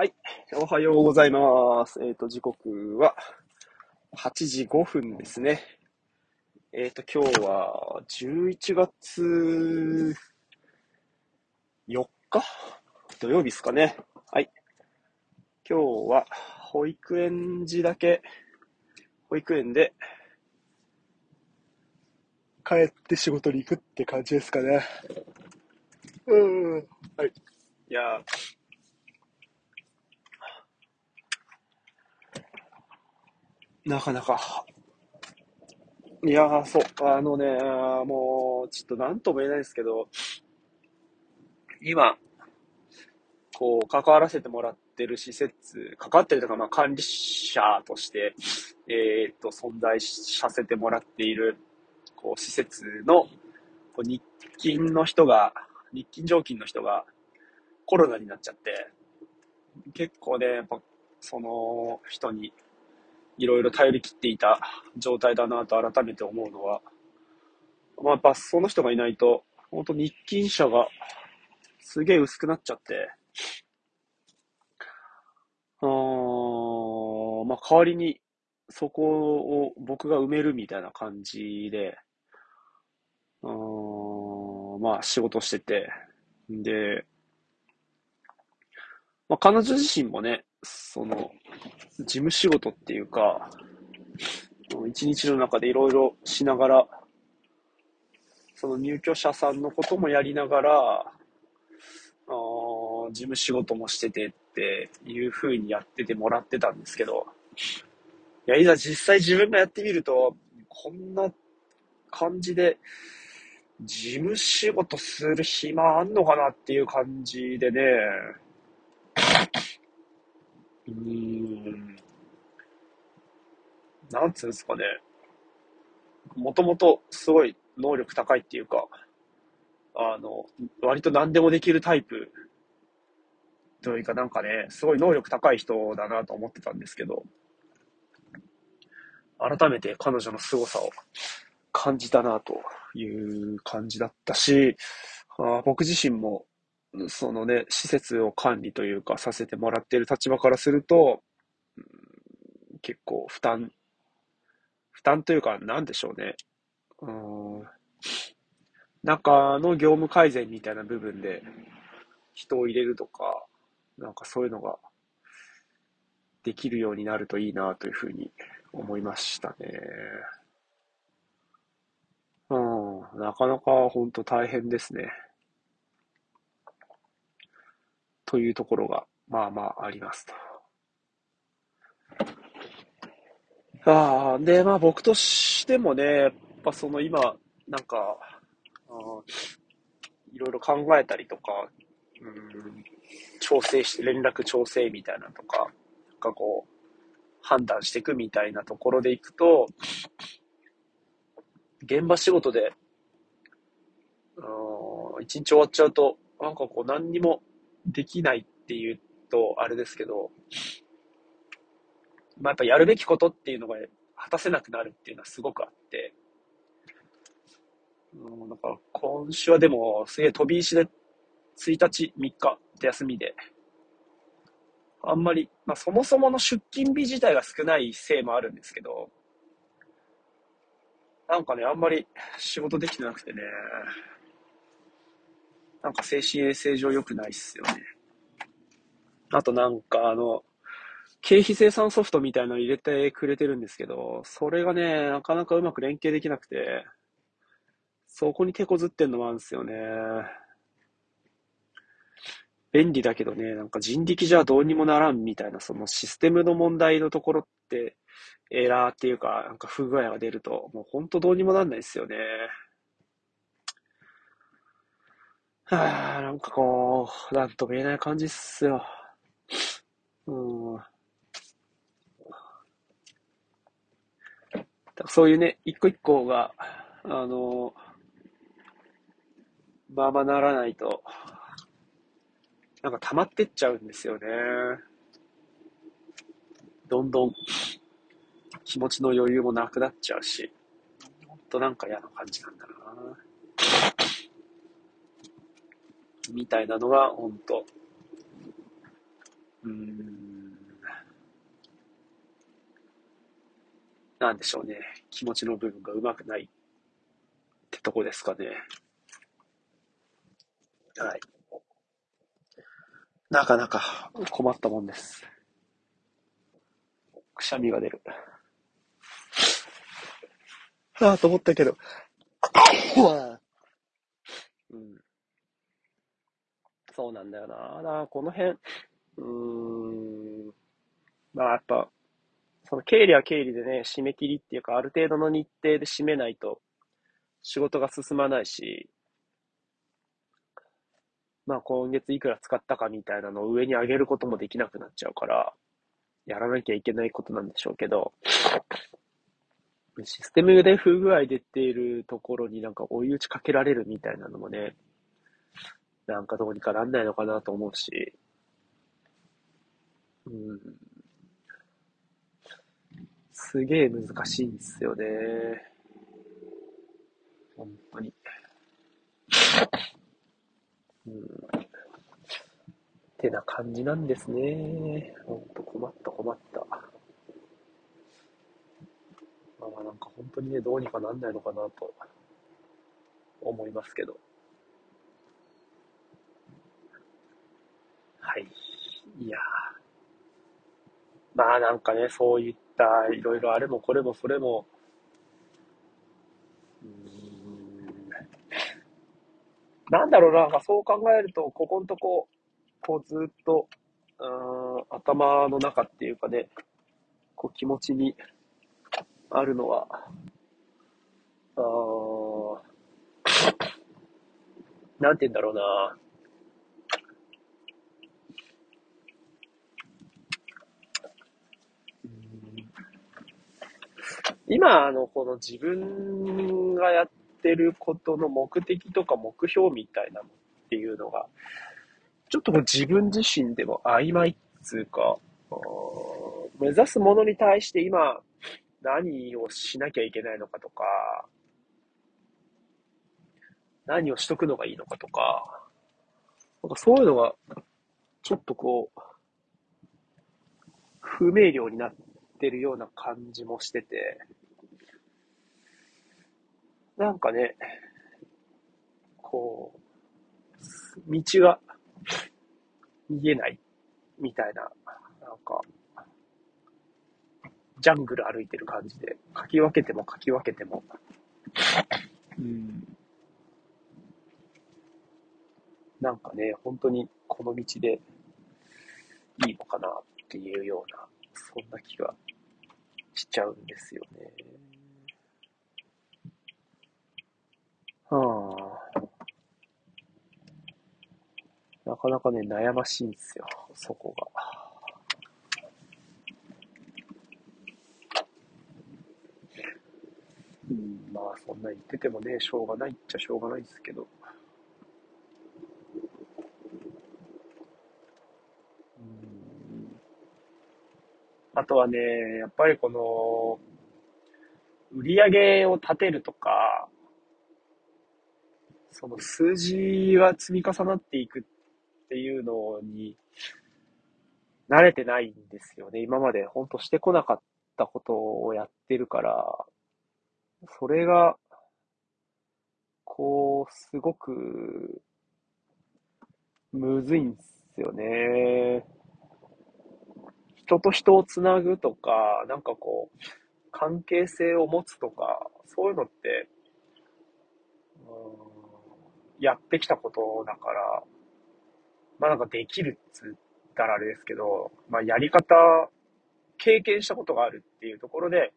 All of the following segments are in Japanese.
はい。おはようございます。えっ、ー、と、時刻は8時5分ですね。えっ、ー、と、今日は11月4日？土曜日ですかね。はい。今日は保育園児だけ、保育園で帰って仕事に行くって感じですかね。うん。はい。いやなかなか。いやー、そう、あのね、もう、ちょっとなんとも言えないですけど、今、こう、関わらせてもらってる施設、関わってるとか、まあ、管理者として、えー、っと、存在させてもらっている、こう、施設の、こう日勤の人が、日勤常勤の人が、コロナになっちゃって、結構ね、やっぱ、その人にいろいろ頼り切っていた状態だなと改めて思うのは、まあ、やっぱその人がいないと、本当日勤者がすげえ薄くなっちゃって、あまあ、代わりにそこを僕が埋めるみたいな感じで、あまあ仕事してて、で、まあ、彼女自身もね、その、事務仕事っていうか、一日の中でいろいろしながら、その入居者さんのこともやりながら、あ事務仕事もしててっていう風にやっててもらってたんですけど、いや、いざ実際自分がやってみると、こんな感じで、事務仕事する暇あんのかなっていう感じでね、うーん。なんつうんですかね。もともとすごい能力高いっていうか、あの、割と何でもできるタイプというかなんかね、すごい能力高い人だなと思ってたんですけど、改めて彼女の凄さを感じたなという感じだったし、あ僕自身もそのね、施設を管理というかさせてもらっている立場からすると、うん、結構負担、負担というか何でしょうね。うん、中の業務改善みたいな部分で人を入れるとか、なんかそういうのができるようになるといいなというふうに思いましたね。うん、なかなか本当大変ですね。というところが、まあまあありますと。ああ、で、まあ僕としてもね、やっぱその今、なんか、いろいろ考えたりとか、うん、調整して、連絡調整みたいなとか、なんかこう、判断していくみたいなところでいくと、現場仕事で、一日終わっちゃうと、なんかこう何にもできないっていうと、あれですけど、まあ、やっぱやるべきことっていうのが果たせなくなるっていうのはすごくあって、うん、なんか今週はでもすげえ飛び石で1日、3日って休みで、あんまり、まあそもそもの出勤日自体が少ないせいもあるんですけど、なんかね、あんまり仕事できてなくてね、なんか精神衛生上良くないっすよね。あとなんかあの、経費生産ソフトみたいなの入れてくれてるんですけど、それがね、なかなかうまく連携できなくて、そこに手こずってんのもあるんですよね。便利だけどね、なんか人力じゃどうにもならんみたいな、そのシステムの問題のところって、エラーっていうか、なんか不具合が出ると、もうほんとどうにもなんないですよね。はあ、なんかこう、なんとも言えない感じっすよ。うん。そういうね、一個一個が、あの、まあまあならないと、なんか溜まってっちゃうんですよね。どんどん気持ちの余裕もなくなっちゃうし、ほんとなんか嫌な感じなんだな。みたいなのが、ほんと、うーん、なんでしょうね。気持ちの部分がうまくないってとこですかね。はい。なかなか困ったもんです。くしゃみが出る。ああ、と思ったけど。うん。そうなんだよな。だからこの辺、うーん。まあやっぱ、その経理は経理でね、締め切りっていうか、ある程度の日程で締めないと仕事が進まないし、まあ今月いくら使ったかみたいなのを上に上げることもできなくなっちゃうから、やらなきゃいけないことなんでしょうけど、システムで不具合出ているところになんか追い打ちかけられるみたいなのもね、なんかどうにかなんないのかなと思うし、うん、すげえ難しいんですよね。本当に。うん。てな感じなんですね。ほんと困った困った。まあなんか本当にね、どうにかなんないのかなと思いますけど。はい。いやまあなんかね、そういったいろいろあれもこれもそれも、うんなんだろうな、なんかそう考えると、ここのとこ、こうずっと、うん、頭の中っていうかね、こう気持ちにあるのは、あなんて言うんだろうな。今、あの、この自分がやってることの目的とか目標みたいなのっていうのが、ちょっともう自分自身でも曖昧っつうか、目指すものに対して今何をしなきゃいけないのかとか、何をしとくのがいいのかとか、なんかそういうのが、ちょっとこう、不明瞭になってるような感じもしてて、なんかね、こう、道が見えないみたいな、なんか、ジャングル歩いてる感じで、かき分けてもかき分けても、うん。なんかね、本当にこの道でいいのかなっていうような、そんな気がちゃうんですよね。はあ。なかなかね、悩ましいんですよ、そこが。うん、まあそんな言っててもね、しょうがないっちゃしょうがないですけど。あとはね、やっぱりこの、売り上げを立てるとか、その数字は積み重なっていくっていうのに慣れてないんですよね。今まで本当してこなかったことをやってるから、それが、こう、すごく、むずいんですよね。人と人をつなぐとか、なんかこう、関係性を持つとか、そういうのって、うんやってきたことだから、まあなんかできるっつったらあれですけど、まあやり方、経験したことがあるっていうところで、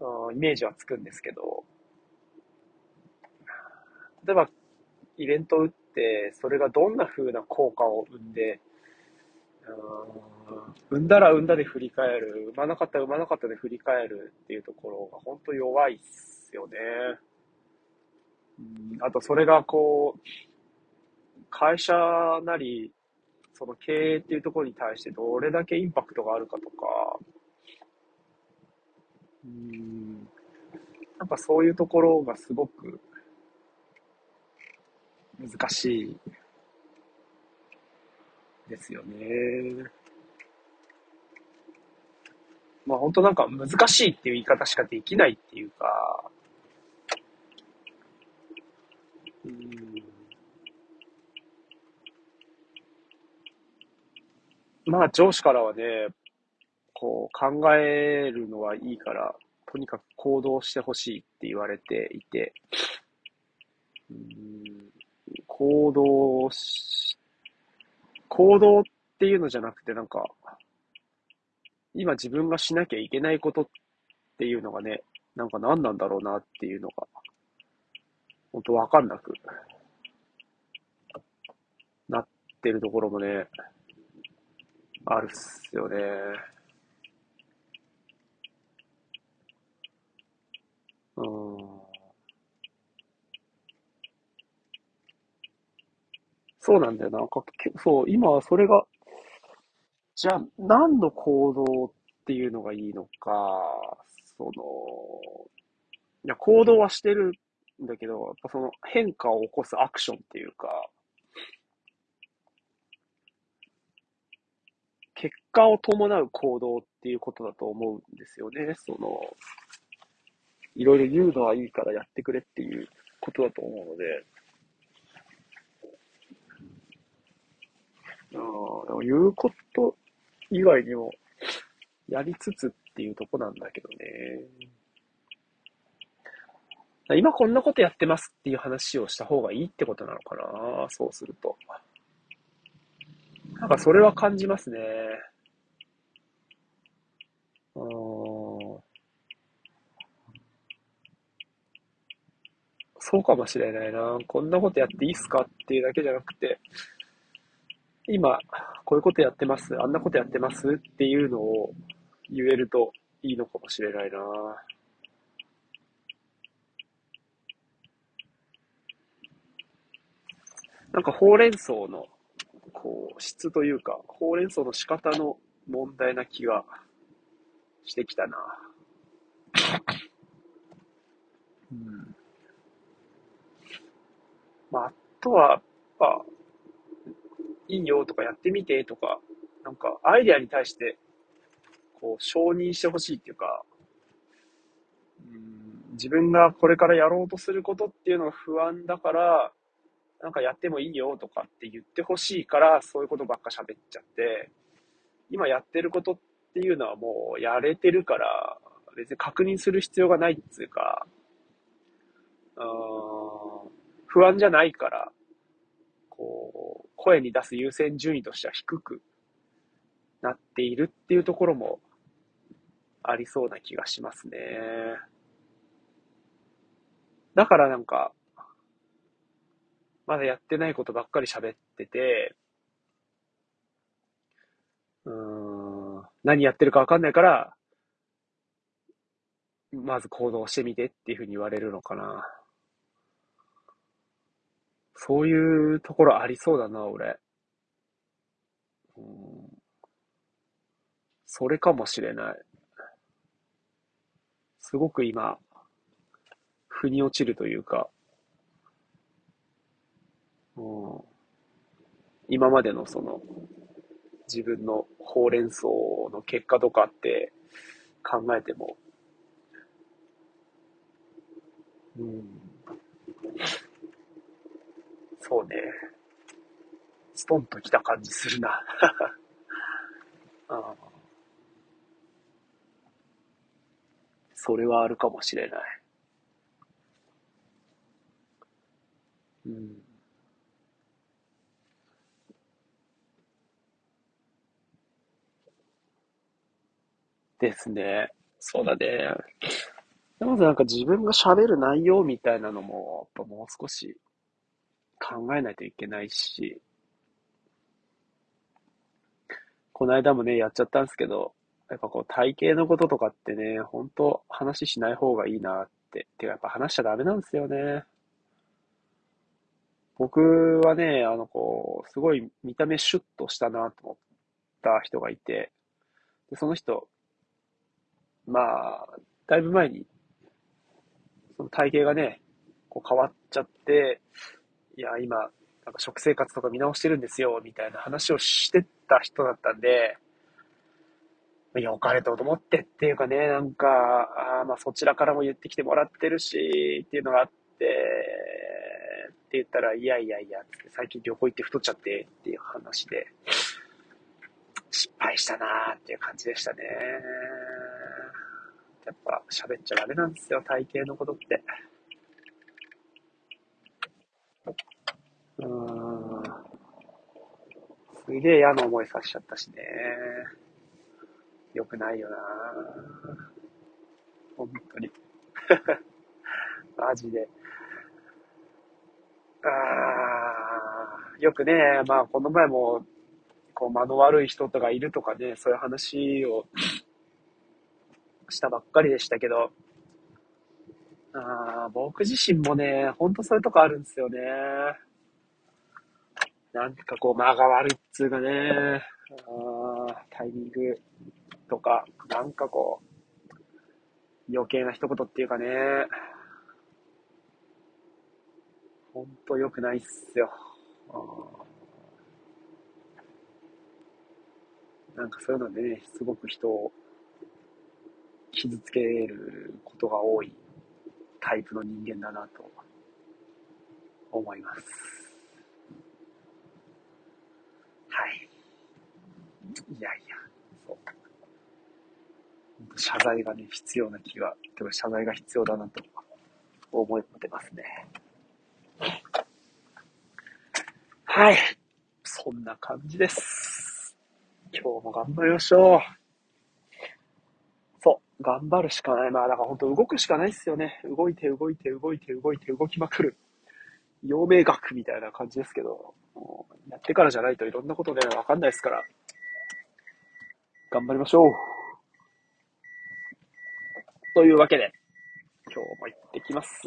うん、イメージはつくんですけど、例えば、イベントを打って、それがどんな風な効果を生んで、うん、だら生んだで振り返る、生まなかったら生まなかったで振り返るっていうところが本当弱いっすよね。あとそれがこう、会社なり、その経営っていうところに対してどれだけインパクトがあるかとか、うん、なんかそういうところがすごく難しい。ですよね。まあ本当なんか難しいっていう言い方しかできないっていうか、うん、まあ上司からはね、こう考えるのはいいから、とにかく行動してほしいって言われていて、うん。行動、行動っていうのじゃなくてなんか、今自分がしなきゃいけないことっていうのがね、なんか何なんだろうなっていうのが、ほんとわかんなくなってるところもね、あるっすよね。うん。そうなんだよな。んか、そう、今はそれがじゃあ、何の行動っていうのがいいのか、その、いや、行動はしてるんだけど、やっぱその変化を起こすアクションっていうか、結果を伴う行動っていうことだと思うんですよね。その、いろいろ言うのはいいからやってくれっていうことだと思うので、あ言うこと以外にもやりつつっていうとこなんだけどね。今こんなことやってますっていう話をした方がいいってことなのかな？そうすると。なんかそれは感じますね。うん。そうかもしれないな。こんなことやっていいっすか？っていうだけじゃなくて、今、こういうことやってます、あんなことやってます？っていうのを言えるといいのかもしれないな。なんかほうれん草の、こう、質というか、ほうれん草の仕方の問題な気がしてきたな。うん。まあ、あとは、やっぱ、いいよとかやってみてとか、なんかアイデアに対して、こう、承認してほしいっていうか、うん自分がこれからやろうとすることっていうのが不安だから、なんかやってもいいよとかって言ってほしいから、そういうことばっか喋っちゃって、今やってることっていうのはもうやれてるから、別に確認する必要がないっつうか、うん、不安じゃないから、声に出す優先順位としては低くなっているっていうところもありそうな気がしますね。だからなんか、まだやってないことばっかり喋ってて、うーん、何やってるかわかんないから、まず行動してみてっていうふうに言われるのかな。そういうところありそうだな、俺。うん、それかもしれない。すごく今、腑に落ちるというか、うん、今までのその、自分のほうれん草の結果とかって考えても、うん、そうね。ストンと来た感じするな。あ それはあるかもしれない。うん。ですね。そうだね。まずなんか自分が喋る内容みたいなのも、やっぱもう少し考えないといけないし、この間もね、やっちゃったんですけど、やっぱこう体型のこととかってね、ほんと話しない方がいいなって。てかやっぱ話しちゃダメなんですよね。僕はね、あのこう、すごい見た目シュッとしたなと思った人がいて、でその人、まあ、だいぶ前に、その体型がね、こう変わっちゃって、いや、今、なんか食生活とか見直してるんですよ、みたいな話をしてた人だったんで、良かれと思ってっていうかね、なんか、あまあそちらからも言ってきてもらってるし、っていうのがあって、って言ったら、いやいやいや、って最近旅行行って太っちゃってっていう話で、失敗したなーっていう感じでしたね。やっぱ喋っちゃダメなんですよ、体型のことって。うーん。すげえ嫌な思いさせちゃったしね。よくないよな本当に。マジで。ああ、よくね、まあこの前も、こう間の悪い人とかいるとかね、そういう話をしたばっかりでしたけど、あ僕自身もね、ほんとそういうとこあるんですよね。なんかこう間が悪いっつうかね、あタイミングとか、なんかこう、余計な一言っていうかね、ほんと良くないっすよ。なんかそういうのでね、すごく人を傷つけることが多いタイプの人間だなと思います。はい。いやいや、そう。謝罪がね、必要な気が、てか謝罪が必要だなと思ってますね。はい。そんな感じです。今日も頑張りましょう。そう。頑張るしかない。まあ、だから本当動くしかないっすよね。動いて動いて動いて動いて動きまくる。陽明学みたいな感じですけど、やってからじゃないといろんなことね、わかんないですから。頑張りましょう。というわけで、今日も行ってきます。